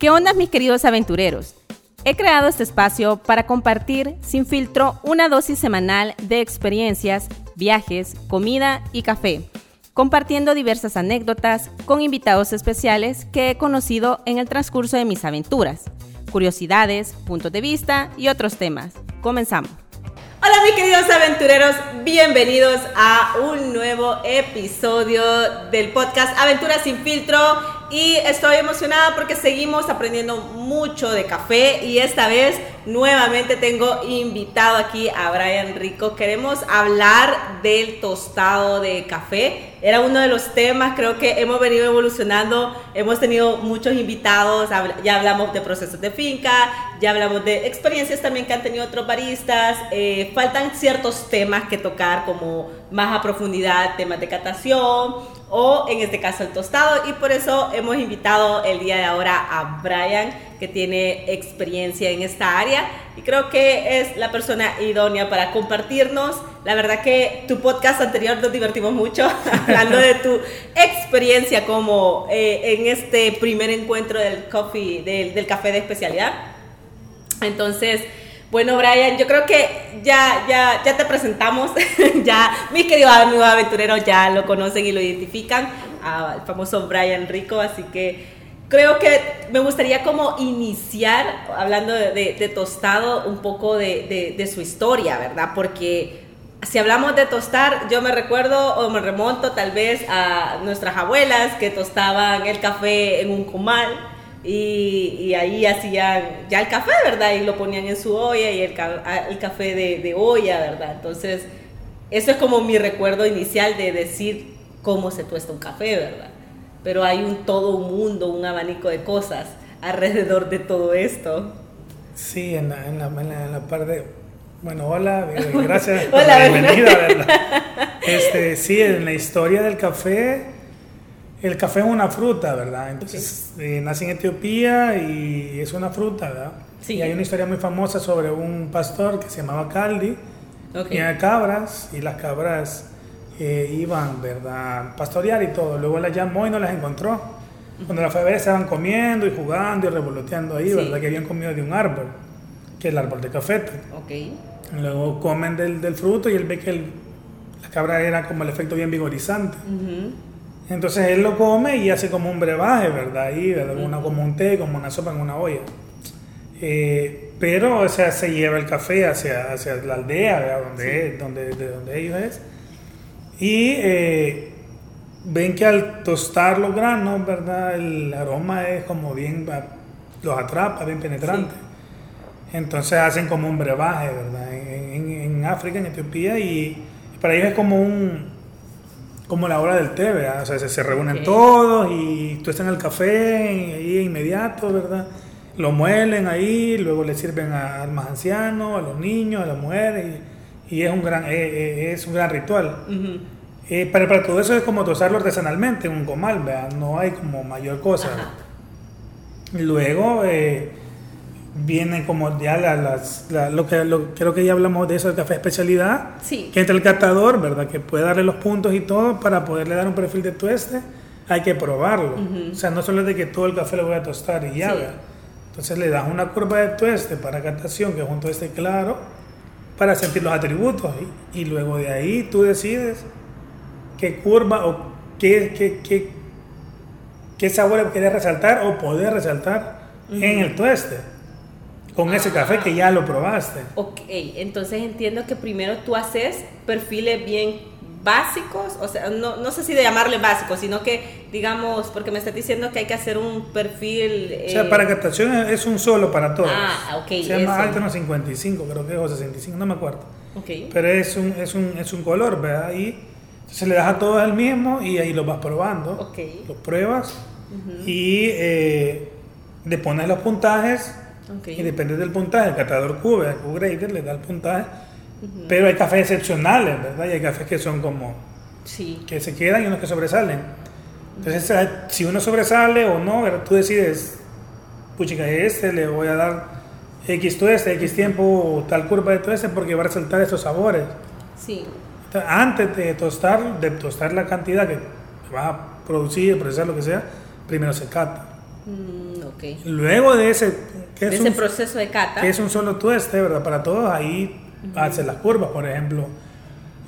¿Qué onda mis queridos aventureros? He creado este espacio para compartir sin filtro una dosis semanal de experiencias, viajes, comida y café, compartiendo diversas anécdotas con invitados especiales que he conocido en el transcurso de mis aventuras, curiosidades, puntos de vista y otros temas. Comenzamos. Hola mis queridos aventureros, bienvenidos a un nuevo episodio del podcast Aventuras sin filtro y estoy emocionada porque seguimos aprendiendo mucho de café y esta vez nuevamente tengo invitado aquí a Brian Rico. Queremos hablar del tostado de café. Era uno de los temas, creo que hemos venido evolucionando, hemos tenido muchos invitados, ya hablamos de procesos de finca, ya hablamos de experiencias también que han tenido otros baristas, eh, faltan ciertos temas que tocar como más a profundidad, temas de catación o en este caso el tostado y por eso hemos invitado el día de ahora a Brian que tiene experiencia en esta área y creo que es la persona idónea para compartirnos. La verdad que tu podcast anterior nos divertimos mucho hablando de tu experiencia como eh, en este primer encuentro del coffee, del, del café de especialidad. Entonces, bueno, Brian, yo creo que ya, ya, ya te presentamos, ya mis queridos amigos aventureros ya lo conocen y lo identifican, al famoso Brian Rico, así que creo que me gustaría como iniciar hablando de, tostado un poco de, su historia, ¿verdad? Porque si hablamos de tostar, yo me recuerdo o me remonto tal vez a nuestras abuelas que tostaban el café en un comal y, ahí hacían ya el café, ¿verdad? Y lo ponían en su olla y el, el café de, de olla, ¿verdad? Entonces, eso es como mi recuerdo inicial de decir cómo se tuesta un café, ¿verdad? Pero hay un todo un mundo, un abanico de cosas alrededor de todo esto. Sí, en la, en la, en la, parte... Bueno, hola, eh, gracias por la bienvenida, ¿verdad? Este, sí, en la historia del café, el café es una fruta, ¿verdad? Entonces, eh, nace en Etiopía y es una fruta, ¿verdad? Sí. Y hay una historia muy famosa sobre un pastor que se llamaba Caldi, okay. tenía cabras y las cabras iban, ¿verdad? Pastorear y todo. Luego las llamó y no las encontró. Cuando la fue a ver estaban comiendo y jugando y revoloteando ahí, ¿verdad? Que habían comido de un árbol, que es el árbol de café. Okay. Luego comen del, del, fruto y él ve que la cabra era como el efecto bien vigorizante. Entonces él lo come y hace como un brebaje, ¿verdad? Ahí, ¿verdad? Una, como un té, como una sopa en una olla. Eh, pero, o sea, se lleva el café hacia, hacia la aldea, ¿verdad? Donde, donde, de donde ellos es. Y eh, ven que al tostar los granos, ¿verdad? El aroma es como bien, los atrapa, bien penetrante. Entonces hacen como un brebaje, ¿verdad? En, África, en Etiopía, y, para ellos es como un, como la hora del té, ¿verdad? O sea, se, reúnen todos y tuestan el café ahí inmediato, ¿verdad? Lo muelen ahí, luego le sirven a, más ancianos, a los niños, a las mujeres, y, es, un gran, eh, eh, es un gran ritual. Eh, pero para todo eso es como tosarlo artesanalmente un comal, ¿verdad? no hay como mayor cosa. Luego eh, vienen como ya las, lo que creo que ya hablamos de eso del café especialidad, sí. que entra el catador, ¿verdad? Que puede darle los puntos y todo para poderle dar un perfil de tueste, hay que probarlo. O sea, no solo de que todo el café lo voy a tostar y ya, Entonces le das una curva de tueste para catación, que es un tueste claro, para sentir los atributos y, y luego de ahí tú decides qué curva o qué, qué, qué, qué sabor querés resaltar o poder resaltar en el tueste con ese café que ya lo probaste. Ok, entonces entiendo que primero tú haces perfiles bien básicos, o sea, no, no sé si de llamarle básicos, sino que, digamos, porque me estás diciendo que hay que hacer un perfil... o sea, para captación es un solo para todos. Ah, ok. Se llama Alterno 55, creo que es, o 65, no me acuerdo. Ok. Pero es un, es un, es un color, ¿verdad? Y se le das a todos el mismo y ahí lo vas probando. Okay. Lo pruebas y eh, le pones los puntajes. Y depende del puntaje, el catador Q, el Q-Grader le da el puntaje. Pero hay cafés excepcionales, ¿verdad? Y hay cafés que son como. Sí. que se quedan y unos que sobresalen. Entonces, eh, si uno sobresale o no, tú decides, puchica, este le voy a dar X este X tiempo, tal curva de este porque va a resaltar estos sabores. Sí antes de tostar, de tostar la cantidad que vas a producir, procesar lo que sea, primero se cata. Mm, Ok. Luego de ese, que de es ese proceso de cata. Que es un solo tueste, ¿verdad? Para todos, ahí hacen las curvas, por ejemplo.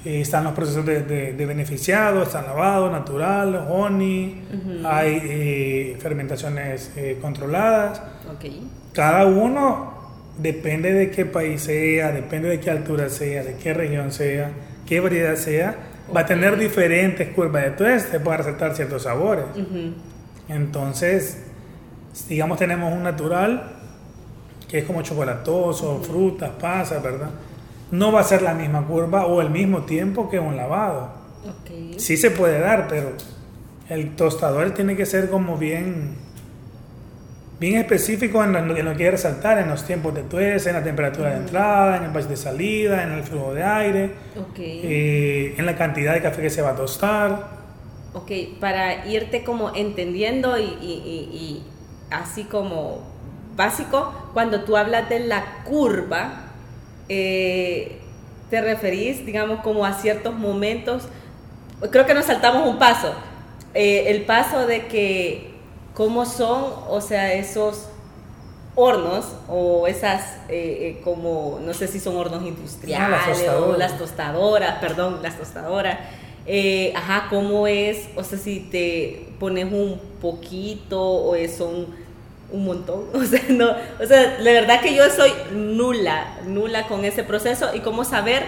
Eh, están los procesos de, de, beneficiado, están lavado, natural, honey, hay eh, fermentaciones eh, controladas. Okay. Cada uno depende de qué país sea, depende de qué altura sea, de qué región sea, qué variedad sea, va a tener diferentes curvas de tueste para resaltar ciertos sabores. Entonces, digamos, tenemos un natural que es como chocolatoso, frutas, pasas, ¿verdad? No va a ser la misma curva o el mismo tiempo que un lavado. Okay. Sí se puede dar, pero el tostador tiene que ser como bien, bien específico en lo, que quiere resaltar, en los tiempos de tueste, en la temperatura de entrada, en el batch de salida, en el flujo de aire, eh, en la cantidad de café que se va a tostar. Ok, para irte como entendiendo y, así como básico, cuando tú hablas de la curva, eh, te referís, digamos, como a ciertos momentos, creo que nos saltamos un paso, eh, el paso de que cómo son, o sea, esos hornos o esas eh, como, no sé si son hornos industriales o las tostadoras, perdón, las tostadoras. Eh, ajá, cómo es, o sea, si te pones un poquito o es un, montón, o sea, no, o sea, la verdad que yo soy nula, nula con ese proceso y cómo saber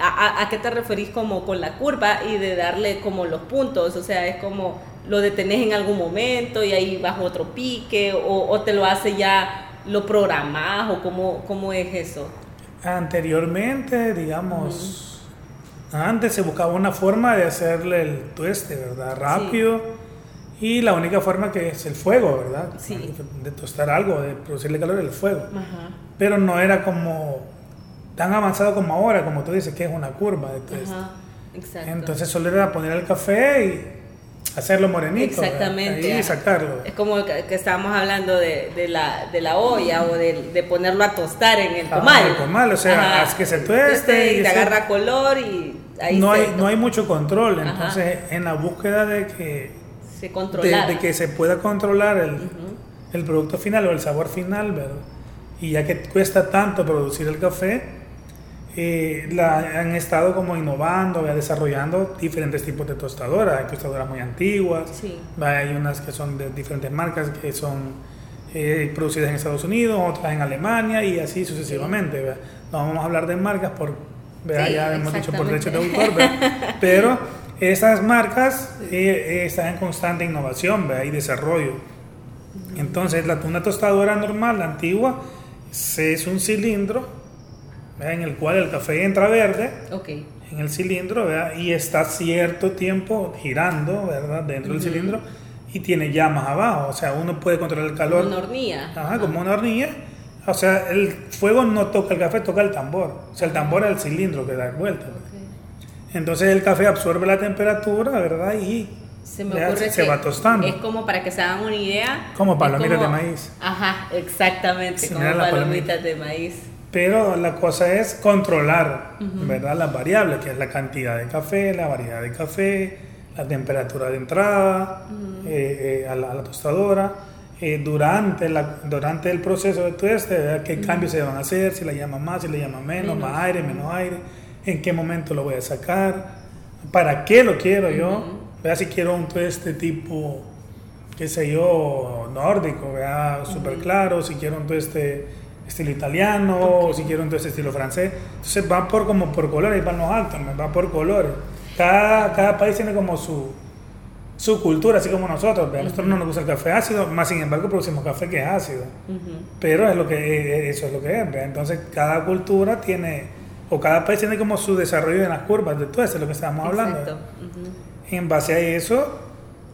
a, a, qué te referís como con la curva y de darle como los puntos, o sea, es como lo detenés en algún momento y ahí bajo otro pique o, o te lo hace ya, lo programás o cómo, cómo es eso. Anteriormente, digamos... Antes se buscaba una forma de hacerle el tueste, ¿verdad? Rápido. Y la única forma que es el fuego, ¿verdad? Sí. De tostar algo, de producirle calor, el fuego. Pero no era como tan avanzado como ahora, como tú dices, que es una curva de tueste. Ajá. Exacto. Entonces solo era poner el café y hacerlo morenito. Exactamente. Y sacarlo. Es como que, estábamos hablando de, de, la, de la olla o de, de, ponerlo a tostar en el comal. el comal, o sea, haz que se tueste. y, te agarra color y no, hay, no hay mucho control. Entonces, en la búsqueda de que se, de, que se pueda controlar el, el, producto final o el sabor final, ¿verdad? Y ya que cuesta tanto producir el café, eh, la, han estado como innovando, desarrollando diferentes tipos de tostadoras. Hay tostadoras muy antiguas, hay unas que son de diferentes marcas que son eh, producidas en Estados Unidos, otras en Alemania y así sucesivamente. No vamos a hablar de marcas por ya hemos dicho por derecho de autor, pero estas marcas eh, están en constante innovación y desarrollo. Entonces, la, una tostadora normal, la antigua, es un cilindro en el cual el café entra verde en el cilindro y está cierto tiempo girando ¿verdad? dentro del cilindro y tiene llamas abajo. O sea, uno puede controlar el calor. Como una hornilla. Ajá, como una hornilla o sea, el fuego no toca el café, toca el tambor. O sea, el tambor es el cilindro que da vuelta. Entonces el café absorbe la temperatura, ¿verdad? Y se, va tostando. Es como para que se hagan una idea. Como palomitas de maíz. Ajá, exactamente, como palomitas de maíz. Pero la cosa es controlar, ¿verdad? Las variables, que es la cantidad de café, la variedad de café, la temperatura de entrada eh, eh, a la tostadora eh, durante, la, durante el proceso de tueste, qué cambios se van a hacer, si la llama más, si le llama menos, más aire, menos aire, en qué momento lo voy a sacar, para qué lo quiero yo, vea si quiero un tueste tipo, qué sé yo, nórdico, vea súper claro, si quiero un tueste estilo italiano, o si quiero un tueste estilo francés, entonces va por como por colores, van los altos, va por colores. Cada, cada país tiene como su, su cultura, así como nosotros. A nosotros no nos gusta el café ácido, más sin embargo producimos café que es ácido. Pero es lo que, eso es lo que es. Entonces cada cultura tiene, o cada país tiene como su desarrollo en las curvas de todo eso es lo que estamos hablando. En base a eso,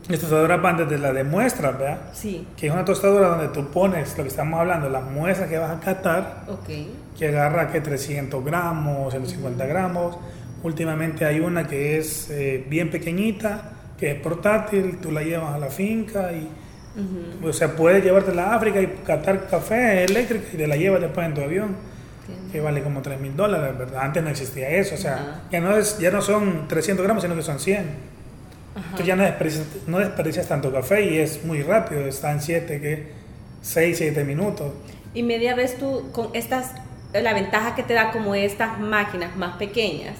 la tostadora van desde la de muestras, ¿verdad? Sí. Que es una tostadora donde tú pones lo que estamos hablando, las muestras que vas a catar, que agarra que 300 gramos, 150 gramos. Últimamente hay una que es eh, bien pequeñita, que es portátil, tú la llevas a la finca y, o sea, puedes llevártela a África y catar café eléctrico y te la llevas después en tu avión, que vale como 3 mil dólares, ¿verdad? Antes no existía eso, o sea, ya no, es, ya no son 300 gramos, sino que son 100. Entonces ya no desperdicias, no desperdicias tanto café y es muy rápido, está en 7 que 6, 7 minutos. Y media vez tú con estas, la ventaja que te da como estas máquinas más pequeñas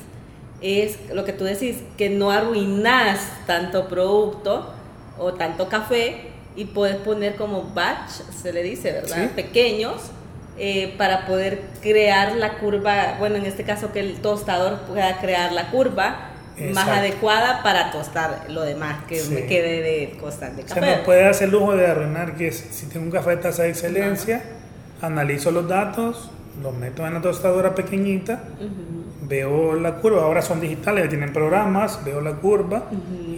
es lo que tú decís, que no arruinas tanto producto o tanto café y puedes poner como batch, se le dice, ¿verdad? Pequeños eh, para poder crear la curva, bueno, en este caso que el tostador pueda crear la curva más adecuada para tostar lo demás que me quede de constante café. Se me puede hacer lujo de arruinar que si tengo un café de taza de excelencia, analizo los datos, los meto en la tostadora pequeñita, veo la curva, ahora son digitales, tienen programas, veo la curva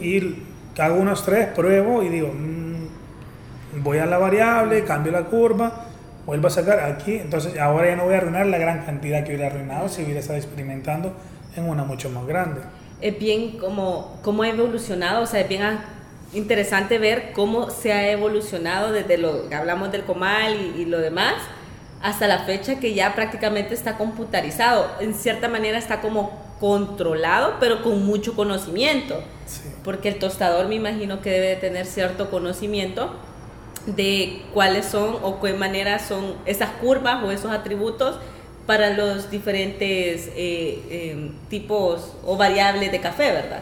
y hago unos tres, pruebo y digo, mm, voy a la variable, cambio la curva vuelvo a sacar aquí, entonces ahora ya no voy a arruinar la gran cantidad que hubiera arruinado si hubiera estado experimentando en una mucho más grande. Es bien como, cómo ha evolucionado, o sea, es bien interesante ver cómo se ha evolucionado desde lo que hablamos del comal y, lo demás hasta la fecha que ya prácticamente está computarizado. En cierta manera está como controlado, pero con mucho conocimiento. Porque el tostador me imagino que debe tener cierto conocimiento de cuáles son o qué manera son esas curvas o esos atributos para los diferentes eh, em, tipos o variables de café, ¿verdad?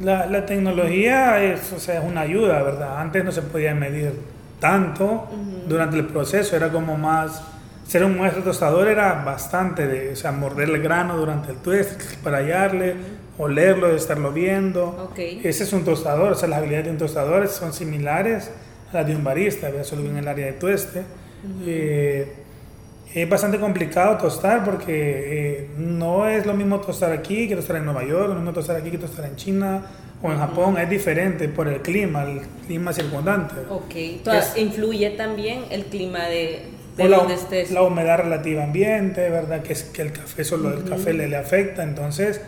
La, la tecnología es, o sea, es una ayuda, ¿verdad? Antes no se podía medir tanto durante el proceso, era como más... Ser un maestro tostador era bastante de, o sea, morder el grano durante el tueste, para hallarle, olerlo, estarlo viendo. Ese es un tostador, o sea, las habilidades de un tostador son similares un barista, solo en el área de tueste. Eh, es bastante complicado tostar porque eh, no es lo mismo tostar aquí que tostar en Nueva York, lo mismo tostar aquí que tostar en China o en Japón, es diferente por el clima, el clima circundante. Ok, Entonces, influye también el clima de, de donde la, estés. La humedad relativa ambiente, ¿verdad? Que, es, que el café solo el café le, le, afecta, entonces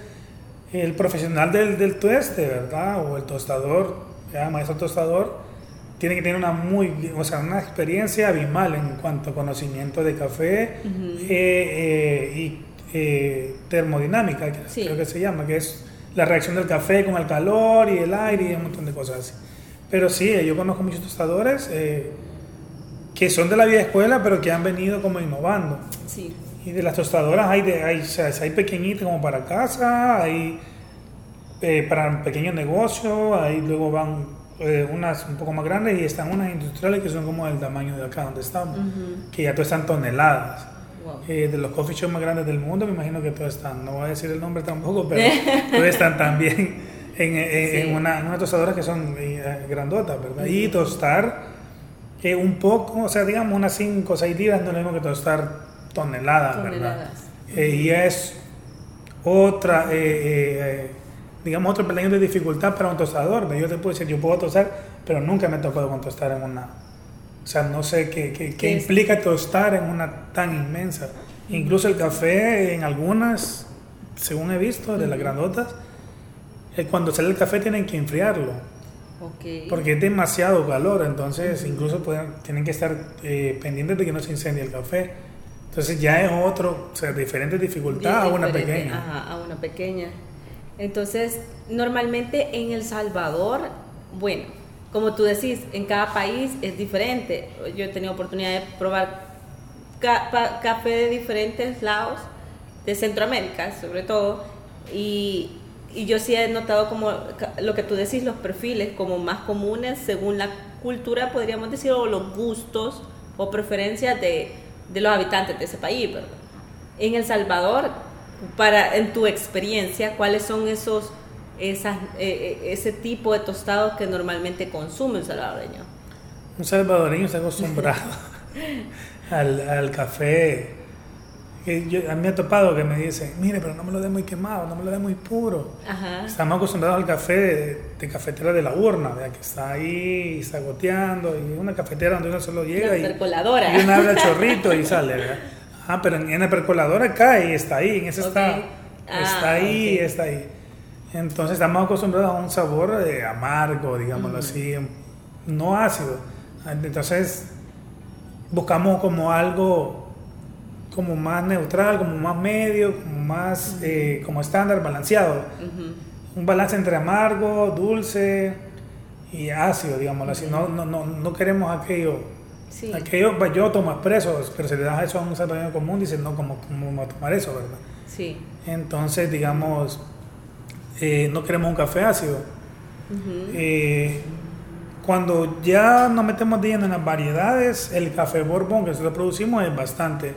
el profesional del, del tueste, ¿verdad? O el tostador, ya maestro tostador, tiene que tener una muy, o sea, una experiencia abismal en cuanto a conocimiento de café eh, eh, y eh, termodinámica, creo que se llama, que es la reacción del café con el calor y el aire y un montón de cosas así. Pero sí, yo conozco muchos tostadores que son de la vieja escuela, pero que han venido como innovando. Sí. Y de las tostadoras hay, de, hay, hay pequeñitas como para casa, hay para pequeños negocios, ahí luego van eh, unas un poco más grandes y están unas industriales que son como del tamaño de acá donde estamos, que ya todas están toneladas. Eh, de los coffee shops más grandes del mundo, me imagino que todos están, no voy a decir el nombre tampoco, pero todos están también en, en, una, una, tostadora que son eh, grandotas, ¿verdad? Y tostar un poco, o sea, digamos unas 5 o 6 libras no mismo que tostar toneladas, ¿verdad? y es otra digamos, otro peldaño de dificultad para un tostador. Yo te puedo decir, yo puedo tostar, pero nunca me tocado con tostar en una... O sea, no sé qué, qué, qué implica tostar en una tan inmensa. Incluso el café en algunas, según he visto, de las grandotas, eh, cuando sale el café tienen que enfriarlo. Porque es demasiado calor, entonces incluso pueden, tienen que estar eh, pendientes de que no se incendie el café. Entonces ya es otro, o sea, diferente dificultad a una pequeña. Ajá, a una pequeña. Entonces, normalmente en El Salvador, bueno, como tú decís, en cada país es diferente. Yo he tenido oportunidad de probar café de diferentes lados, de Centroamérica sobre todo, y, yo sí he notado como lo que tú decís, los perfiles como más comunes según la cultura, podríamos decir, o los gustos o preferencias de, de los habitantes de ese país, ¿verdad? En El Salvador para, en tu experiencia, ¿cuáles son esos, esas, eh, eh, ese tipo de tostados que normalmente consume un salvadoreño? Un salvadoreño está acostumbrado al, al, café. Yo, a mí me ha topado que me dicen, mire, pero no me lo dé muy quemado, no me lo dé muy puro. Estamos acostumbrados al café de, cafetera de la urna, que está ahí, está goteando, y una cafetera donde uno solo llega y, y uno abre el chorrito y sale. ¿verdad? Ah, pero en, la percoladora cae y está ahí, en ese está, ah, está ahí, está ahí. Entonces estamos acostumbrados a un sabor eh, amargo, digámoslo así, no ácido. Entonces buscamos como algo como más neutral, como más medio, como más eh, como estándar, balanceado. Un balance entre amargo, dulce y ácido, digámoslo así. No, no, no, no queremos aquello Sí. Aquello, pues, yo tomo expreso, pero si le das eso a un salvadoreño común, dicen, no, ¿cómo, cómo vamos a tomar eso, verdad? Sí. Entonces, digamos, eh, no queremos un café ácido. Ujú. Eh, cuando ya nos metemos de lleno en las variedades, el café Borbón que nosotros producimos es bastante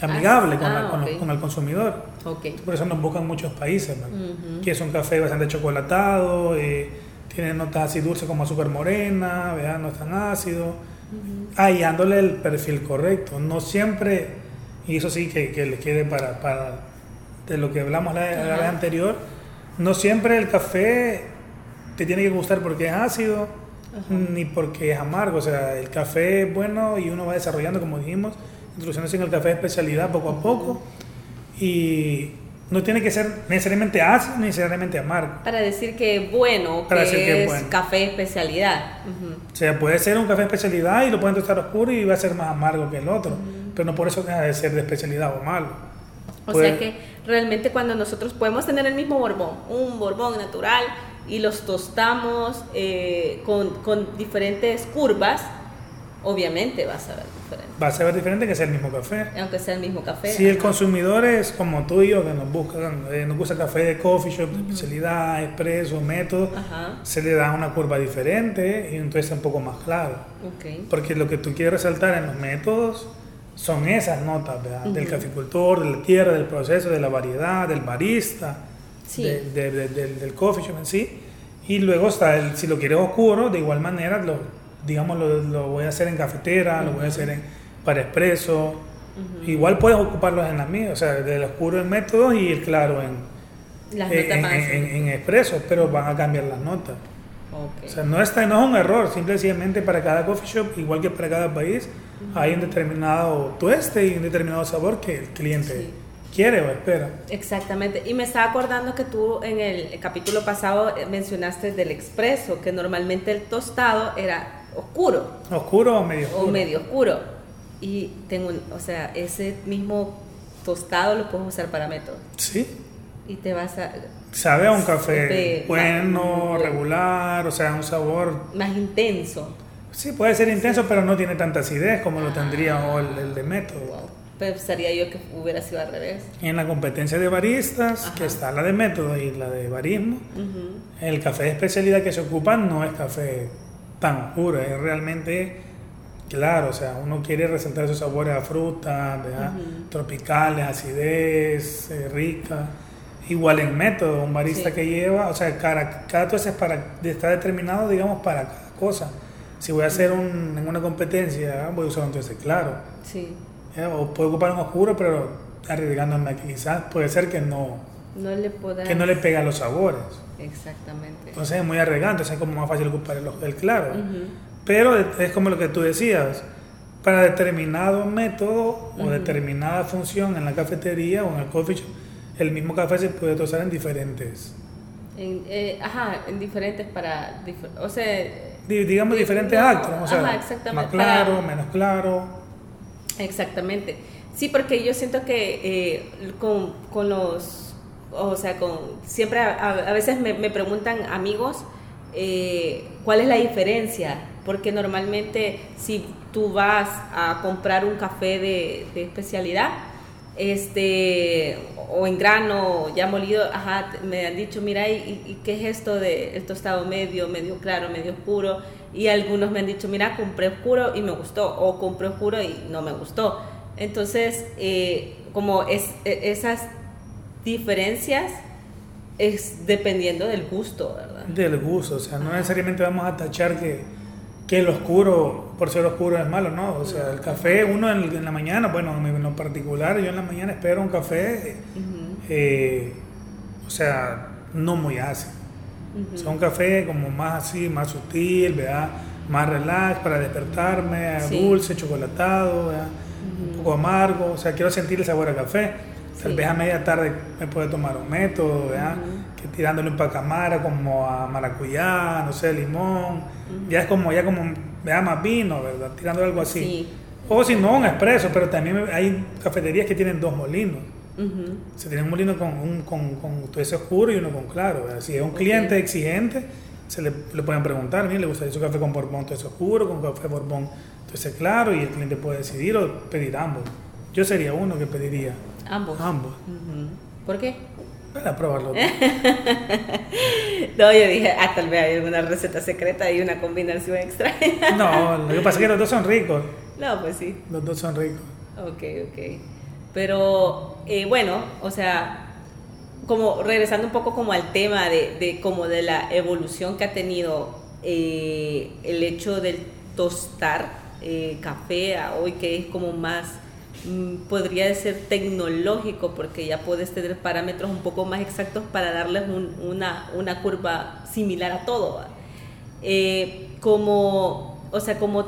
amigable con, la- ah, con los- ok. con el consumidor. Ok. Por eso nos buscan muchos países, ¿no? Ujú. que es un café bastante chocolatado, eh, tiene notas así dulces como azúcar morena, ¿verdad? no es tan ácido, hallándole el perfil correcto. No siempre, y eso sí que, que le quede para, para de lo que hablamos la, la vez anterior, no siempre el café te tiene que gustar porque es ácido ni porque es amargo. O sea, el café es bueno y uno va desarrollando, como dijimos, introduciéndose en el café de especialidad poco a poco. Y no tiene que ser necesariamente ácido ni necesariamente amargo. Para decir que bueno, Para que decir que es bueno. café especialidad. O sea, puede ser un café especialidad y lo pueden tostar oscuro y va a ser más amargo que el otro. Pero no por eso deja de ser de especialidad o malo. O Puede- sea que realmente cuando nosotros podemos tener el mismo borbón, un borbón natural, y los tostamos eh, con, con diferentes curvas, obviamente va a saber diferente, Va a saber diferente que sea el mismo café. aunque sea el mismo café. Si el consumidor es como tú y yo, que nos buscan, eh, nos gusta café de coffee shop, de especialidad, expreso, método, Ajá, se le da una curva diferente y entonces es un poco más claro. ok. Porque lo que tú quieres resaltar en los métodos son esas notas, ¿verdad? Del Ujú. caficultor, de la tierra, del proceso, de la variedad, del barista, Sí. de- de- de- del, del coffee shop en sí. Y luego está, el, si lo quieres oscuro, de igual manera, lo, digamos, lo, lo voy a hacer en cafetera, lo voy a hacer en, para expreso. Ujú. Igual puedes ocuparlos en la mía, o sea, del oscuro en métodos y el claro en, Las en, notas en- en- en expreso, pero van a cambiar las notas. ok. O sea, no, está, no es un error, simplemente para cada coffee shop, igual que para cada país, hay un determinado tueste y un determinado sabor que el cliente Sí. quiere o espera. Exactamente. Y me estaba acordando que tú en el capítulo pasado eh, mencionaste del expreso, que normalmente el tostado era oscuro. ¿Oscuro o medio o oscuro? medio oscuro. Y tengo, un- o sea, ese mismo tostado lo puedes usar para método. Sí. Y te vas a Sabe a un café bueno, regular, o sea, un sabor... más intenso. Sí, puede ser intenso, pero no tiene tanta acidez como lo tendría o el, el de método. Wow. Pensaría yo que hubiera sido al revés. En la competencia de baristas, Ajá. que está la de método y la de barismo, Ujú. El café de especialidad que se ocupa no es café tan oscuro, es realmente claro, o sea, uno quiere resaltar esos sabores a fruta, tropicales, acidez, eh, rica. Igual en método, un barista Sí. que lleva, o sea, cada, cada tueste es para, está determinado, digamos, para cada cosa. Si voy a hacer un, en una competencia, voy a usar un tueste claro. Sí. ¿ya? O puedo ocupar un oscuro, pero arriesgándome que quizás puede ser que no, No le que no le pega los sabores. Exactamente. Entonces es muy entonces es como más fácil ocupar el, el claro. Pero es como lo que tú decías, para determinado método o determinada función en la cafetería o en el coffee shop, el mismo café se puede tostar en diferentes, En, eh, ajá, en diferentes para. dif- o sea. di- digamos Di- diferentes no, actos, o sea, ajá, exactamente, más claro, para- menos claro. Exactamente. Sí, porque yo siento que eh, con, con los, o sea, con siempre a, veces me, preguntan amigos eh, cuál es la diferencia, porque normalmente si tú vas a comprar un café de, especialidad, este o en grano ya molido, ajá, me han dicho, mira, ¿y, y qué es esto de el tostado medio, medio claro, medio oscuro? Y algunos me han dicho, mira, compré oscuro y me gustó, o compré oscuro y no me gustó. Entonces, eh, como es, e- esas diferencias es dependiendo del gusto, ¿verdad? Del gusto, o sea, no necesariamente vamos a tachar que, que el oscuro, por ser oscuro, es malo, ¿no? O sea, el café, uno en, en la mañana, bueno, en lo particular, yo en la mañana espero un café, Ujú, eh, o sea, no muy ácido. ujú. O sea, un café como más así, más sutil, ¿verdad? Más relax para despertarme, Sí. dulce, chocolatado, ¿verdad? Un poco amargo, o sea, quiero sentir el sabor a café. Tal Sí. vez a media tarde me puede tomar un método, ¿verdad? Que tirándole un pacamara como a maracuyá, no sé, limón. Ya es como, ya como, ¿verdad? Más vino, ¿verdad? Tirando algo así. Sí. O si no, un expreso, pero también hay cafeterías que tienen dos molinos. Se tiene un molino con, un, con, con tueste oscuro y uno con claro. ¿verdad? Si es un cliente exigente, se le, le pueden preguntar, mire, ¿le gustaría su café con borbón tueste oscuro, con café borbón Entonces, claro, y el cliente puede decidir o pedir ambos. Yo sería uno que pediría Ambos. ambos ¿Por qué? para probarlo. No, yo dije, ah, tal vez hay alguna receta secreta y una combinación extraña. no, lo que pasa es que los dos son ricos. No, pues sí. Los dos son ricos. Ok, ok. Pero eh, bueno, o sea, como regresando un poco como al tema de, de como de la evolución que ha tenido eh, el hecho del tostar eh, café a hoy que es como más podría ser tecnológico porque ya puedes tener parámetros un poco más exactos para darles un- una, una curva similar a todo. Eh, como, o sea, como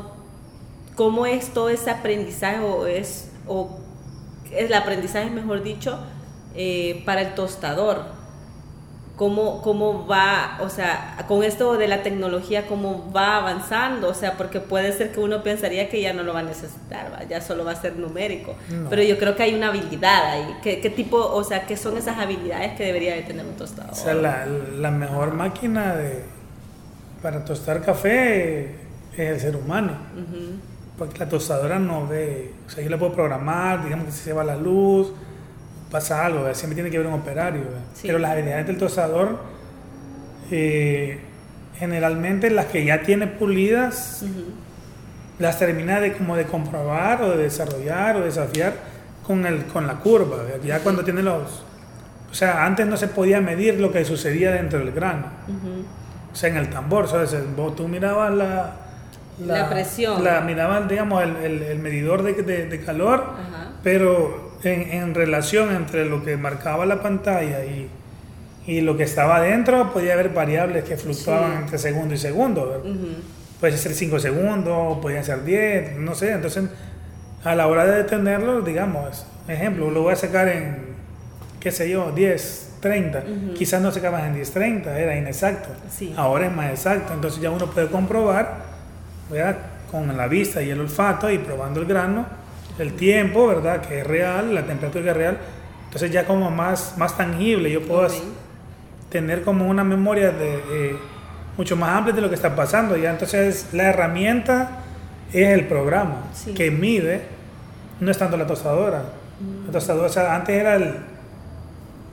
cómo es todo ese aprendizaje o es o el aprendizaje mejor dicho eh, para el tostador cómo, cómo va o sea con esto de la tecnología cómo va avanzando o sea porque puede ser que uno pensaría que ya no lo va a necesitar ¿va? ya solo va a ser numérico No. pero yo creo que hay una habilidad ahí ¿Qué, qué tipo o sea qué son esas habilidades que debería de tener un tostador O sea, la, la mejor máquina de, para tostar café es el ser humano. Porque la tostadora no ve, o sea, yo la puedo programar, digamos que si se va la luz, pasa algo, siempre tiene que haber un operario. Sí. Pero las habilidades del tostador, eh, generalmente las que ya tiene pulidas, Ujú. las termina de como de comprobar o de desarrollar o desafiar con, el, con la curva. Ya cuando tiene los... O sea, antes no se podía medir lo que sucedía dentro del grano. Ujú. O sea, en el tambor, ¿sabes? Vos- Tú mirabas la... La presión. La, mirabas, digamos, el, el- el medidor de, de- de calor, Ajá. pero en, en relación entre lo que marcaba la pantalla y, y lo que estaba adentro, podía haber variables que fluctuaban Sí. entre segundo y segundo. ¿verdad? Ujú. Puede ser 5 segundos, podían ser 10, no sé. Entonces, a la hora de detenerlo, digamos, ejemplo, lo voy a sacar en, qué sé yo, 10, 30. Ujú. Quizás no sacabas en 10, 30, era inexacto. Sí. Ahora es más exacto. Entonces ya uno puede comprobar, ¿verdad? Con la vista y el olfato y probando el grano, el tiempo, ¿verdad? Que es real, la temperatura que es real. Entonces ya como más, más tangible, yo puedo tener como una memoria de, eh, mucho más amplia de lo que está pasando. Ya entonces la herramienta es el programa Sí. que mide, no es tanto la tostadora. La tostadora, o sea, antes era el,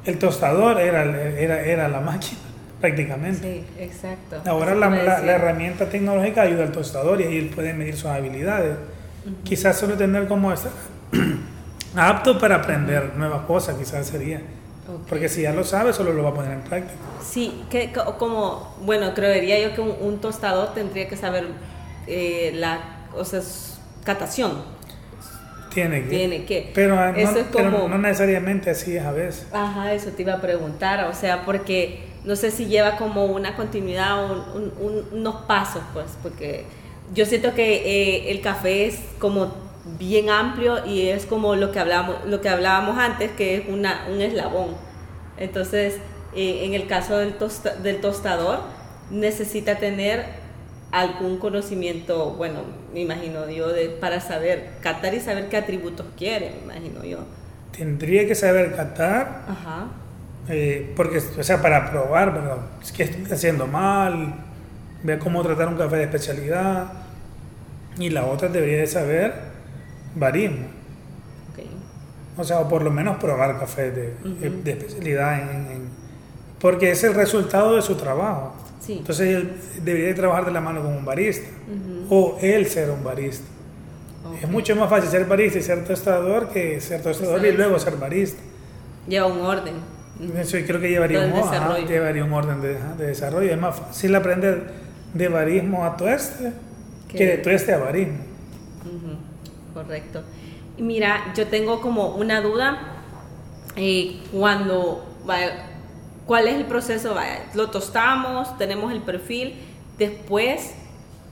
el tostador, era, era, era la máquina prácticamente. Sí, exacto. Ahora la, la- la herramienta tecnológica ayuda al tostador y ahí él puede medir sus habilidades. Quizás solo tener como estar apto para aprender nuevas cosas, quizás sería. Ok. Porque si ya lo sabe, solo lo va a poner en práctica. Sí, que, co- como, bueno, creería yo que un, un tostador tendría que saber eh, la, o sea, catación. Tiene que. Tiene que. Pero, no, Eso es pero como- no necesariamente así es a veces. Ajá, eso te iba a preguntar, o sea, porque no sé si lleva como una continuidad o un- un- unos pasos, pues, porque yo siento que eh, el café es como bien amplio y es como lo que hablábamos, lo que hablábamos antes, que es una, un eslabón. Entonces, eh, en el caso del, tosta- del tostador, necesita tener algún conocimiento, bueno, me imagino yo, de, para saber catar y saber qué atributos quiere, me imagino yo. Tendría que saber catar, Ajá. eh, porque, o sea, para probar, ¿verdad? Es que estoy haciendo mal, ver cómo tratar un café de especialidad. Y la otra debería de saber barismo. ok. O sea, o por lo menos probar café de, de- Ujú. de especialidad. en- en- porque es el resultado de su trabajo. Sí. Entonces él debería de trabajar de la mano con un barista. Ujú. O él ser un barista. Ok. Es mucho más fácil ser barista y ser tostador que ser tostador y luego ser barista. Lleva un orden. Eso yo creo que llevaría un, ajá, llevaría un orden de, de desarrollo. Es más fácil aprender de barismo a tueste Que- que de tueste a barismo. Ujú, Correcto. Y mira, yo tengo como una duda. eh, cuando, vaya, ¿cuál es el proceso? Vaya, lo tostamos, tenemos el perfil, después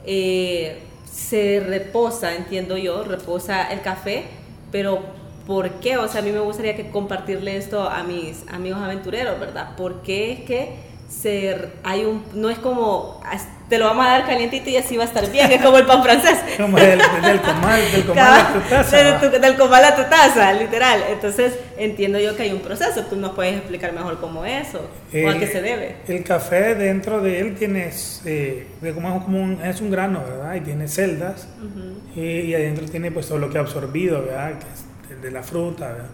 eh, se reposa, entiendo yo, reposa el café, pero ¿por qué? O sea, a mí me gustaría que compartirle esto a mis amigos aventureros, ¿verdad? ¿Por qué es que ser, hay un, no es como, te lo vamos a dar calientito y así va a estar bien, es como el pan francés. como del, del comal, del comal a tu taza. Del, comal a tu taza, literal. Entonces entiendo yo que hay un proceso, tú nos puedes explicar mejor cómo es o, a qué se debe. El café dentro de él tiene, eh, como es, como un, es un grano, ¿verdad? Y tiene celdas y, adentro tiene pues todo lo que ha absorbido, ¿verdad? Que es de la fruta, ¿verdad?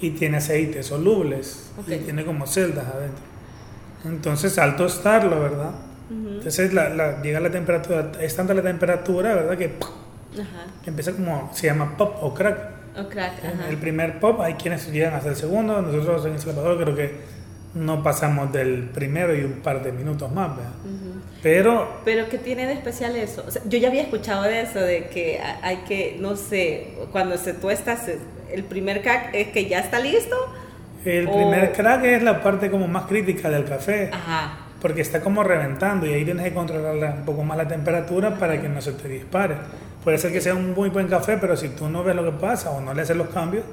Y tiene aceites solubles y tiene como celdas adentro. Entonces al tostarlo, ¿verdad? Entonces la, llega la temperatura, es tanta la temperatura, ¿verdad? Que, empieza como, se llama pop o crack. O crack, El primer pop, hay quienes llegan hasta el segundo, nosotros en El Salvador creo que no pasamos del primero y un par de minutos más, ¿verdad? Pero... Pero ¿qué tiene de especial eso? yo ya había escuchado de eso, de que hay que, no sé, cuando se tuesta, el primer crack es que ya está listo el primer crack es la parte como más crítica del café. Porque está como reventando y ahí tienes que controlar un poco más la temperatura para que no se te dispare. Puede ser que sea un muy buen café, pero si tú no ves lo que pasa o no le haces los cambios,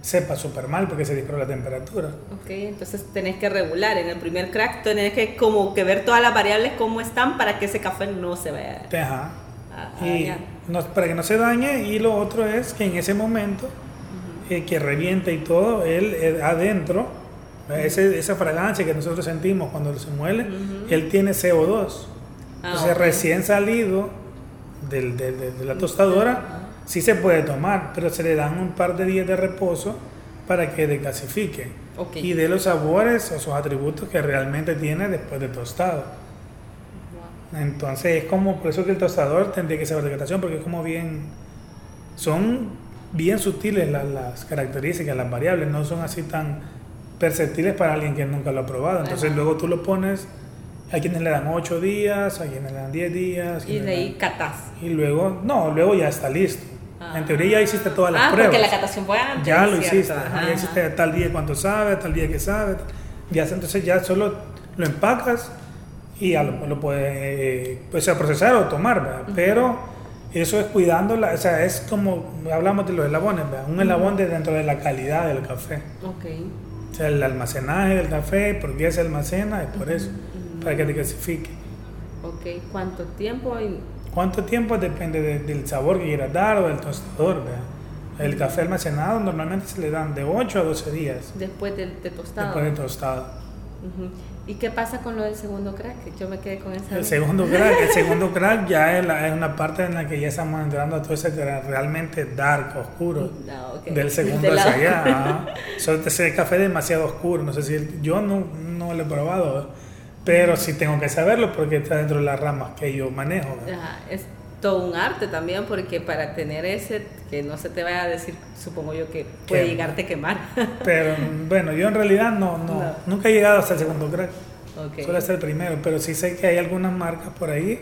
sepa súper mal porque se dispara la temperatura. Ok, entonces tenés que regular. En el primer crack tenés que como que ver todas las variables cómo están para que ese café no se vaya Ajá. y no, para que no se dañe. Y lo otro es que en ese momento eh, que revienta y todo, él, eh, adentro, esa fragancia que nosotros sentimos cuando se muele, él tiene CO2. Ah, Entonces recién salido del, de, la tostadora, sí se puede tomar, pero se le dan un par de días de reposo para que desgasifique y de los sabores o sus atributos que realmente tiene después de tostado. Entonces es como, por eso que el tostador tendría que saber de porque es como bien, son bien sutiles las, características, las variables, no son así tan perceptibles para alguien que nunca lo ha probado. Entonces luego tú lo pones, hay quienes le dan 8 días, hay quienes le dan 10 días. Y de ahí catas. Y luego, no, luego ya está listo. En teoría ya hiciste todas las ah, pruebas. porque la catación fue antes. Ya lo hiciste. Ya hiciste tal día cuánto sabe, tal día que sabe. Ya, entonces ya solo lo empacas y ya lo, puedes eh, pues, procesar o tomar, Pero eso es cuidándola, o sea, es como, hablamos de los eslabones, un eslabón de dentro de la calidad del café. Ok. O sea, el almacenaje del café, por qué se almacena, es por eso, para que te clasifique. Ok, ¿cuánto tiempo hay? ¿Cuánto tiempo? Depende del sabor que quieras dar o del tostador, ¿verdad? El café almacenado normalmente se le dan de 8 a 12 días. Después de, tostado. Después de tostado. ¿Y qué pasa con lo del segundo crack? Yo me quedé con esa. El segundo crack, el segundo crack ya es, una parte en la que ya estamos entrando a todo ese realmente dark, oscuro. Mm, del segundo hacia allá. ese café demasiado oscuro. No sé si yo no, no lo he probado, pero sí tengo que saberlo porque está dentro de las ramas que yo manejo. es todo un arte también porque para tener ese que no se te vaya a decir supongo yo que puede llegarte a quemar. Pero bueno yo en realidad no, no, nunca he llegado hasta el segundo crack suele ser el primero pero sí sé que hay algunas marcas por ahí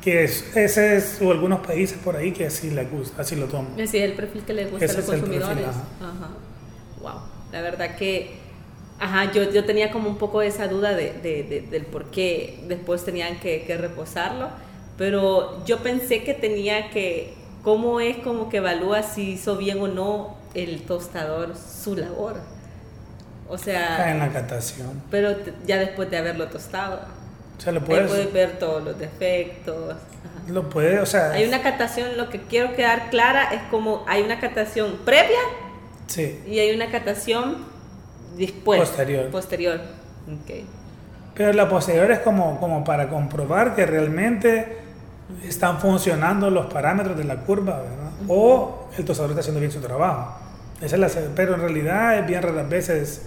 que es, ese es o algunos países por ahí que así les gusta así lo toman. Ese es el perfil que les gusta a los consumidores. ajá. wow la verdad que Ajá, yo, yo tenía como un poco esa duda de, de, del por qué después tenían que, que reposarlo pero yo pensé que tenía que, ¿cómo es como que evalúa si hizo bien o no el tostador su labor? O sea... en la catación. Pero ya después de haberlo tostado. O sea, lo puedes... puedes ver todos los defectos. Lo puede, o sea... Hay una catación, lo que quiero quedar clara es como hay una catación previa. Sí. Y hay una catación después. Posterior. Posterior. Okay. Pero la posterior es como, como para comprobar que realmente están funcionando los parámetros de la curva, ¿verdad? O el tostador está haciendo bien su trabajo. Esa es la, pero en realidad es bien raras veces,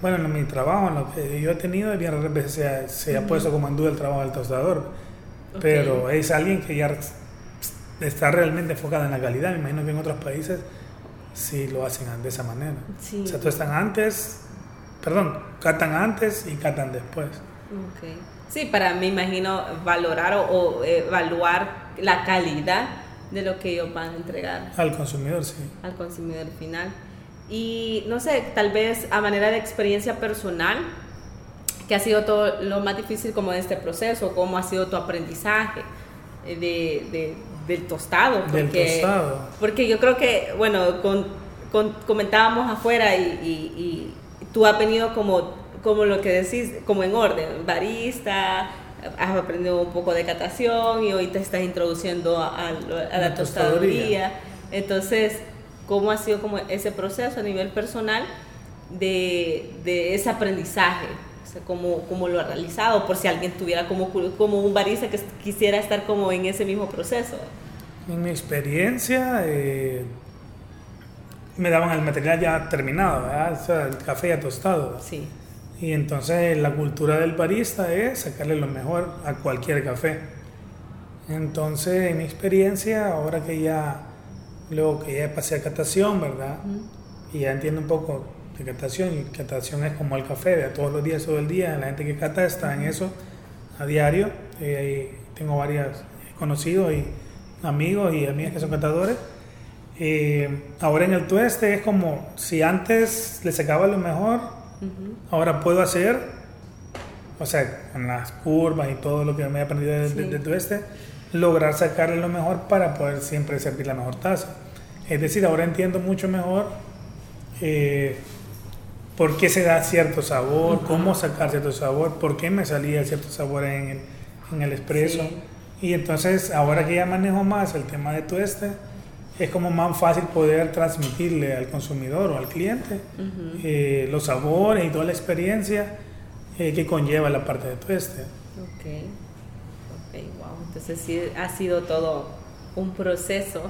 bueno, en mi trabajo, en lo que yo he tenido, es bien raras veces se ha, se ha puesto como en duda el trabajo del tostador. Pero es alguien que ya está realmente enfocado en la calidad. Me imagino que en otros países sí lo hacen de esa manera. O sea, están antes, perdón, catan antes y catan después. Okay. Sí, para me imagino valorar o, evaluar la calidad de lo que ellos van a entregar. Al consumidor, sí. Al consumidor final. Y no sé, tal vez a manera de experiencia personal, ¿qué ha sido todo lo más difícil como de este proceso? ¿Cómo ha sido tu aprendizaje de, del tostado? Porque, del tostado. Porque yo creo que, bueno, con, comentábamos afuera y, y, y tú has venido como como lo que decís, como en orden, barista, has aprendido un poco de catación y hoy te estás introduciendo a, la, tostaduría. Entonces, ¿cómo ha sido como ese proceso a nivel personal de, de ese aprendizaje? O sea, ¿cómo, lo ha realizado? Por si alguien tuviera como, como un barista que quisiera estar como en ese mismo proceso. En mi experiencia, eh, me daban el material ya terminado, O sea, el café ya tostado. Sí. Y entonces la cultura del barista es sacarle lo mejor a cualquier café. Entonces, en mi experiencia, ahora que ya, luego que ya pasé a catación, ¿verdad? Y ya entiendo un poco de catación, y catación es como el café, de todos los días, todo el día, la gente que cata está en eso a diario. Eh, tengo varios conocidos y amigos y amigas que son catadores. Eh, ahora en el tueste es como si antes le sacaba lo mejor, Ahora puedo hacer, o sea, con las curvas y todo lo que me he aprendido de, tu este, lograr sacarle lo mejor para poder siempre servir la mejor taza. Es decir, ahora entiendo mucho mejor eh, por qué se da cierto sabor, cómo sacar cierto sabor, por qué me salía cierto sabor en el, en el expreso. Y entonces, ahora que ya manejo más el tema de tu este, es como más fácil poder transmitirle al consumidor o al cliente eh, los sabores y toda la experiencia eh, que conlleva la parte de tueste. Ok, ok, wow. Entonces sí ha sido todo un proceso.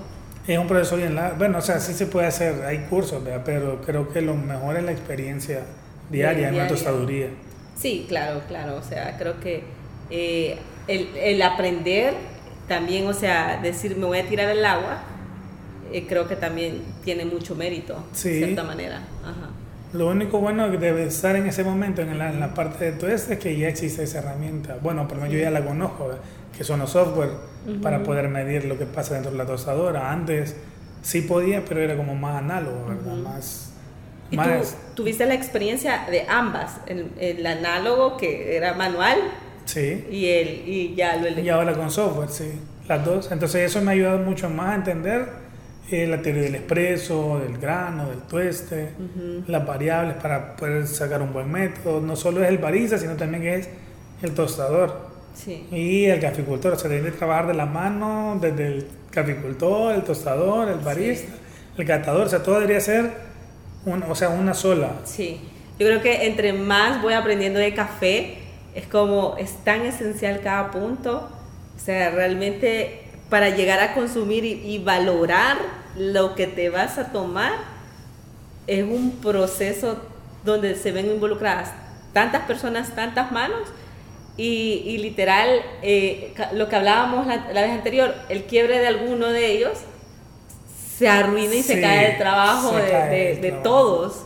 Es un proceso bien largo. Bueno, o sea, sí se puede hacer, hay cursos, pero creo que lo mejor es la experiencia diaria en una tostaduría. Sí, claro, claro. O sea, creo que eh, el, el aprender también, o sea, decir me voy a tirar el agua, eh, creo que también tiene mucho mérito, de cierta manera. Lo único bueno debe estar en ese momento en la, en la parte de todo esto es que ya existe esa herramienta. Bueno, por lo menos yo ya la conozco, que son los software para poder medir lo que pasa dentro de la tostadora. Antes sí podía, pero era como más análogo, ¿verdad? Más, ¿Y más... Tú, tuviste la experiencia de ambas, el, el, análogo que era manual sí. y, el, y ya lo Y ahora con software, sí, las dos. Entonces eso me ha ayudado mucho más a entender la teoría del expreso, del grano, del tueste, las variables para poder sacar un buen método. No solo es el barista, sino también es el tostador y el caficultor. O sea, debe trabajar de la mano desde el caficultor, el tostador, el barista, el catador. O sea, todo debería ser o sea, una sola. Sí, yo creo que entre más voy aprendiendo de café, es como es tan esencial cada punto. O sea, realmente para llegar a consumir y valorar lo que te vas a tomar es un proceso donde se ven involucradas tantas personas, tantas manos y, literal, eh, lo que hablábamos la, vez anterior, el quiebre de alguno de ellos se arruina y se cae el trabajo, de, todos.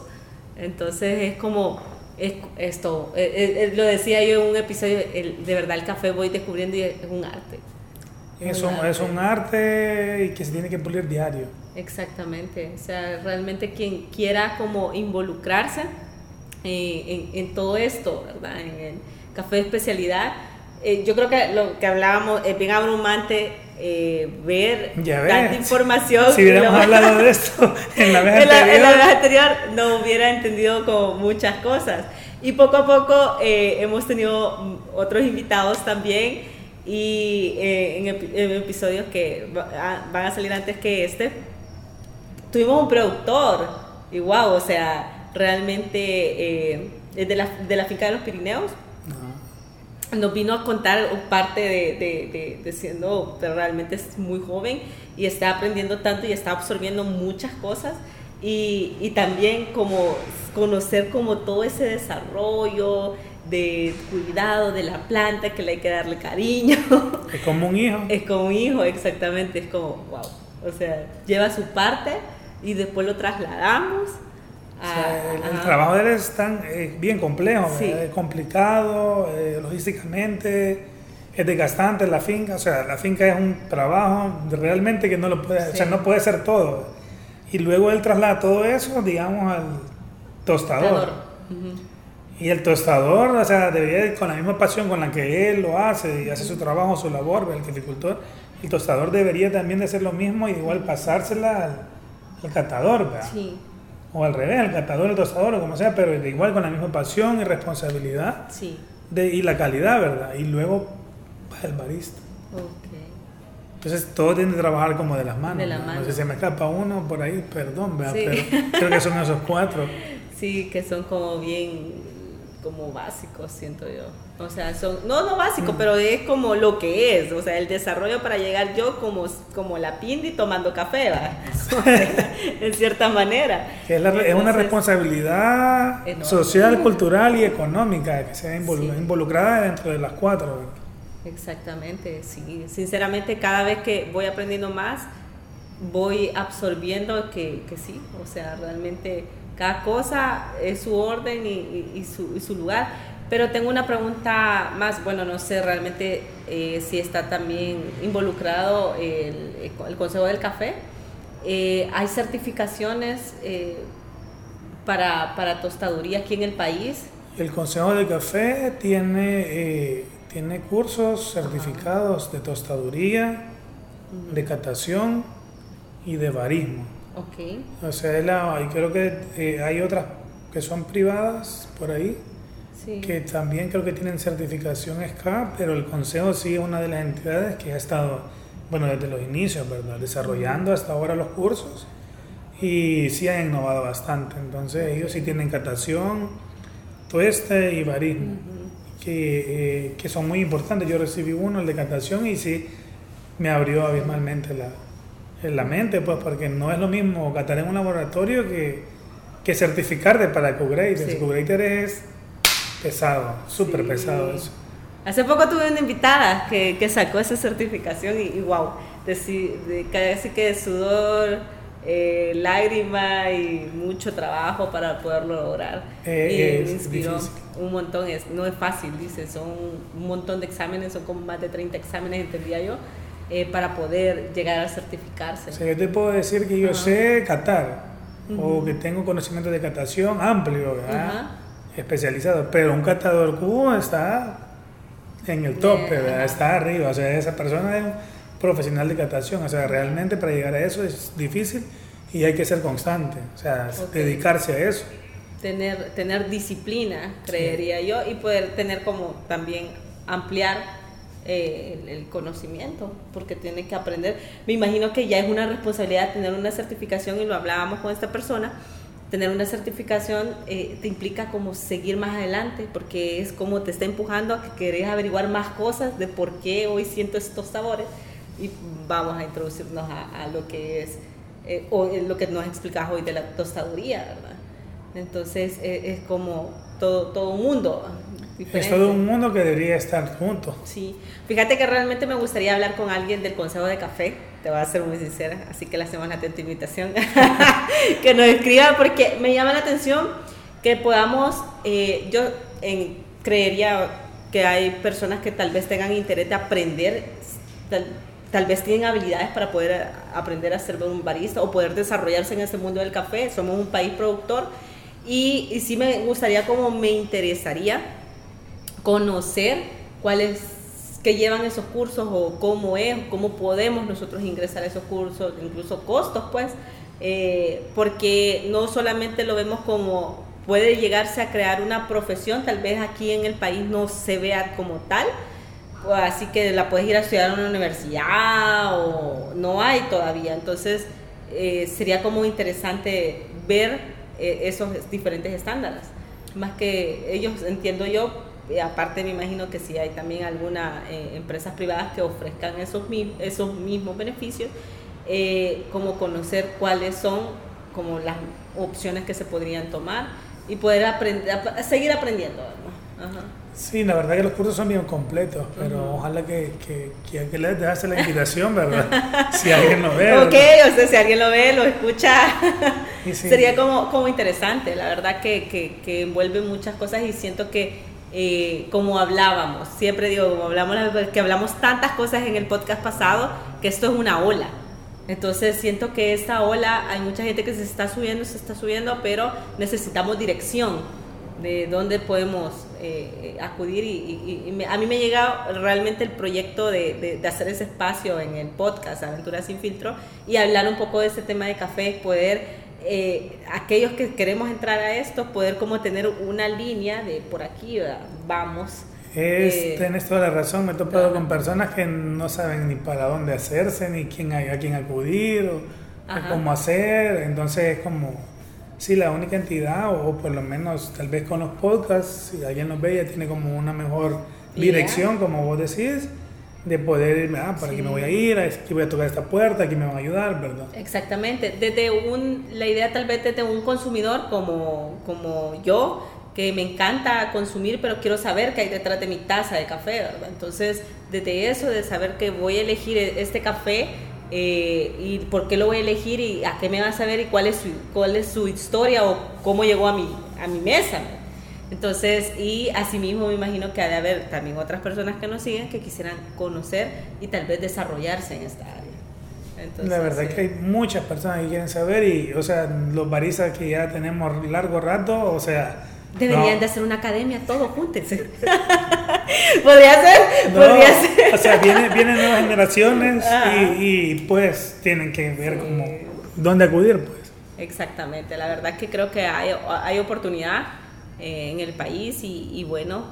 Entonces es como, es, esto, eh, eh, lo decía yo en un episodio, de verdad el café voy descubriendo y es un arte. Es un, es un arte y que se tiene que pulir diario. Exactamente, o sea, realmente quien quiera como involucrarse eh, en, todo esto, ¿verdad? En el café de especialidad, eh, yo creo que lo que hablábamos es bien abrumante eh, ver tanta información. Si hubiéramos hablado de esto en la vez anterior. en la vez anterior no hubiera entendido como muchas cosas. Y poco a poco hemos tenido otros invitados también y eh, en, episodios que van a salir antes que este, tuvimos un productor. Y wow, o sea, realmente eh, de, la, de la finca de los Pirineos. Nos vino a contar parte de, de, de, siendo, pero realmente es muy joven y está aprendiendo tanto y está absorbiendo muchas cosas. Y, y también como conocer como todo ese desarrollo, de cuidado de la planta, que le hay que darle cariño. Es como un hijo. Es como un hijo, exactamente, es como, wow. O sea, lleva su parte y después lo trasladamos. el, trabajo de él es tan, bien complejo, es complicado eh, logísticamente, es desgastante la finca, o sea, la finca es un trabajo realmente que no lo puede, o sea, no puede ser todo. Y luego él traslada todo eso, digamos, al tostador. Y el tostador, o sea, debería, con la misma pasión con la que él lo hace y hace su trabajo, su labor, el caficultor, el tostador debería también de hacer lo mismo y igual pasársela al, catador, ¿verdad? Sí. o al revés, el catador, el tostador, o como sea, pero de igual con la misma pasión y responsabilidad Sí. de, y la calidad, ¿verdad? Y luego va el barista. Ok. Entonces todo tiene que trabajar como de las manos. De la ¿no? mano. No sé si se me escapa uno por ahí, perdón, ¿verdad? Sí. pero creo que son esos cuatro. Sí, que son como bien como básicos, siento yo. O sea, son, no, no básicos, pero es como lo que es, o sea, el desarrollo para llegar yo como, como la pindi tomando café, sea, en cierta manera. Que es, la- es una responsabilidad Enorme. social, cultural y económica que se ve involu- Sí. involucrada dentro de las cuatro. Exactamente, sí. Sinceramente, cada vez que voy aprendiendo más, voy absorbiendo que, que sí, o sea, realmente cada cosa es su orden y, y- y su, y su lugar. Pero tengo una pregunta más, bueno, no sé realmente eh, si está también involucrado el, el Consejo del Café. Eh, ¿Hay certificaciones eh, para, para tostaduría aquí en el país? El Consejo de Café tiene, tiene cursos certificados de tostaduría, de catación y de barismo. Ok, O sea, es la- y creo que eh, hay otras que son privadas por ahí, sí. que también creo que tienen certificación SCA, pero el Consejo sí es una de las entidades que ha estado, bueno, desde los inicios, ¿verdad? Desarrollando hasta ahora los cursos y sí han innovado bastante. Entonces ellos sí tienen catación, tueste y barismo, que, eh, que son muy importantes. Yo recibí uno, el de catación, y sí me abrió abismalmente la, la mente, pues porque no es lo mismo catar en un laboratorio que, que certificarte para co-grader. Sí. Co-grader es pesado, súper Sí. pesado eso. Hace poco tuve una invitada que, que sacó esa certificación y, y wow, de, de casi que de sudor, eh, lágrima y mucho trabajo para poderlo lograr. Eh, y es me inspiró difícil. un montón, es, no es fácil, dice, son un montón de exámenes, son como más de 30 exámenes, entendía yo, eh, para poder llegar a certificarse. O sea, yo te puedo decir que yo Ajá. sé catar o que tengo conocimiento de catación amplio, ¿verdad? Ajá. especializado, pero un catador cubo está en el tope, Bien, ¿verdad? está arriba, o sea, esa persona es un profesional de catación, o sea, realmente para llegar a eso es difícil y hay que ser constante, o sea, Ok. dedicarse a eso. tener, tener disciplina, creería yo, y poder tener como también ampliar eh, el, conocimiento, porque tiene que aprender. Me imagino que ya es una responsabilidad tener una certificación, y lo hablábamos con esta persona, tener una certificación eh, te implica como seguir más adelante, porque es como te está empujando a que querés averiguar más cosas de por qué hoy siento estos sabores, y vamos a introducirnos a, lo que es, eh, o lo que nos explicas hoy de la tostaduría, ¿verdad? Entonces es como todo, todo un mundo. Es diferente. todo un mundo que debería estar junto. Sí, fíjate que realmente me gustaría hablar con alguien del Consejo de Café, te voy a ser muy sincera, así que le hacemos la atenta invitación, que nos escriba porque me llama la atención que podamos, eh, yo en- creería que hay personas que tal vez tengan interés de aprender, tal, tal vez tienen habilidades para poder aprender a ser un barista o poder desarrollarse en este mundo del café, somos un país productor y, y sí me gustaría como me interesaría conocer cuáles que llevan esos cursos o cómo es, cómo podemos nosotros ingresar a esos cursos, incluso costos, pues, eh, porque no solamente lo vemos como puede llegarse a crear una profesión, tal vez aquí en el país no se vea como tal, o así que la puedes ir a estudiar a una universidad o no hay todavía, entonces eh, sería como interesante ver eh, esos diferentes estándares, más que ellos, entiendo yo, eh, aparte me imagino que si hay también algunas empresas privadas que ofrezcan esos, esos mismos beneficios, eh, como conocer cuáles son como las opciones que se podrían tomar y poder aprender, ap- seguir aprendiendo. ¿no? Ajá. Sí, la verdad que los cursos son bien completos, pero ojalá que, que, que, que les hace la invitación, ¿verdad? si alguien lo ve. Ok, ¿verdad? o sea, si alguien lo ve, lo escucha, Y sí. sería como, como interesante, la verdad que, que, que envuelve muchas cosas y siento que eh, como hablábamos, siempre digo, como hablamos, que hablamos tantas cosas en el podcast pasado, que esto es una ola. Entonces siento que esta ola, hay mucha gente que se está subiendo, se está subiendo, pero necesitamos dirección de dónde podemos eh, acudir y, a mí me llega realmente el proyecto de, hacer ese espacio en el podcast Aventuras sin filtro y hablar un poco de este tema de café, poder eh, aquellos que queremos entrar a esto, poder como tener una línea de por aquí, vamos. Es, eh, tienes toda la razón, me he topado con personas que no saben ni para dónde hacerse, ni quién, a quién acudir, o, cómo hacer, entonces es como, sí, la única entidad, o, por lo menos tal vez con los podcasts, si alguien nos ve ya tiene como una mejor dirección, como vos decís, de poder irme, ah, para aquí me voy a ir, aquí voy a tocar esta puerta, aquí me van a ayudar, ¿verdad? Exactamente, desde un, la idea tal vez desde un consumidor como, como yo, que me encanta consumir, pero quiero saber qué hay detrás de mi taza de café, ¿verdad? Entonces, desde eso, de saber que voy a elegir este café eh, y por qué lo voy a elegir y a qué me va a saber y cuál es su, cuál es su historia o cómo llegó a mi, a mi mesa. Entonces, y asimismo me imagino que ha de haber también otras personas que nos siguen que quisieran conocer y tal vez desarrollarse en esta área. la verdad que hay muchas personas que quieren saber y, o sea, los baristas que ya tenemos largo rato, o sea... Deberían de hacer una academia, todos júntense. podría ser, podría ser. O sea, vienen, vienen nuevas generaciones y, y, pues tienen que ver como dónde acudir, pues. Exactamente, la verdad que creo que hay, hay oportunidad eh, en el país y, bueno,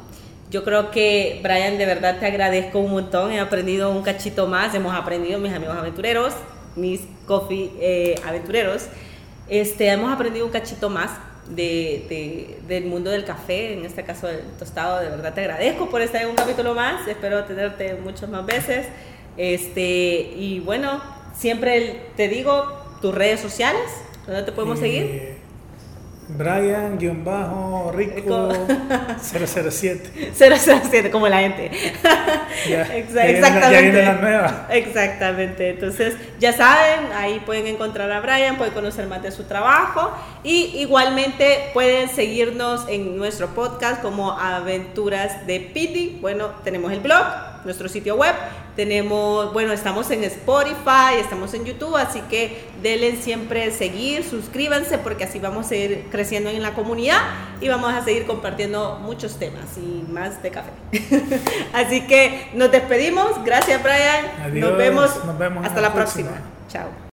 yo creo que Brian, de verdad te agradezco un montón, he aprendido un cachito más, hemos aprendido mis amigos aventureros, mis coffee eh, aventureros, este, hemos aprendido un cachito más de, del mundo del café, en este caso del tostado, de verdad te agradezco por estar en un capítulo más, espero tenerte muchas más veces, este, y bueno, siempre te digo tus redes sociales, ¿dónde te podemos seguir? Brian-Rico 007. 007, como la gente. Exactamente. la nueva. Exactamente. Entonces, ya saben, ahí pueden encontrar a Brian, pueden conocer más de su trabajo y igualmente pueden seguirnos en nuestro podcast como Aventuras de Piti. Bueno, tenemos el blog, nuestro sitio web tenemos, bueno, estamos en Spotify, estamos en YouTube, así que denle siempre seguir, suscríbanse porque así vamos a ir creciendo en la comunidad y vamos a seguir compartiendo muchos temas y más de café. así que nos despedimos, gracias Brian, nos, vemos, hasta la próxima. Chao.